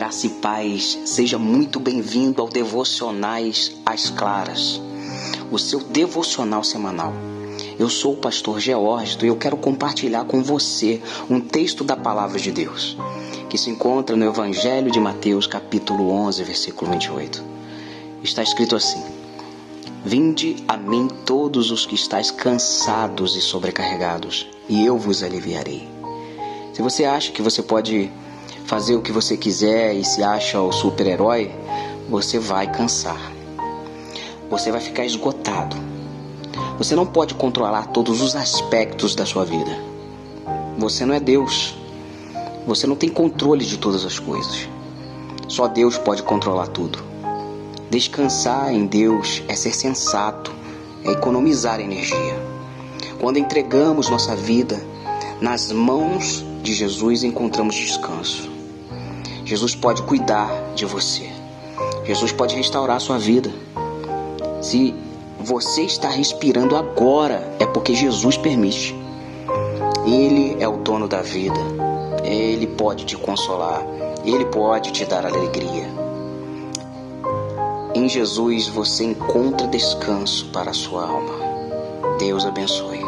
Graça e paz, seja muito bem-vindo ao Devocionais às Claras, o seu devocional semanal. Eu sou o pastor Geórgio e eu quero compartilhar com você um texto da palavra de Deus, que se encontra no Evangelho de Mateus, capítulo 11, versículo 28. Está escrito assim: Vinde a mim todos os que estáis cansados e sobrecarregados, e eu vos aliviarei. Se você acha que você pode fazer o que você quiser e se acha o super-herói, você vai cansar. Você vai ficar esgotado. Você não pode controlar todos os aspectos da sua vida. Você não é Deus. Você não tem controle de todas as coisas. Só Deus pode controlar tudo. Descansar em Deus é ser sensato, é economizar energia. Quando entregamos nossa vida nas mãos de Jesus, encontramos descanso. Jesus pode cuidar de você. Jesus pode restaurar a sua vida. Se você está respirando agora, é porque Jesus permite. Ele é o dono da vida. Ele pode te consolar. Ele pode te dar alegria. Em Jesus você encontra descanso para a sua alma. Deus abençoe.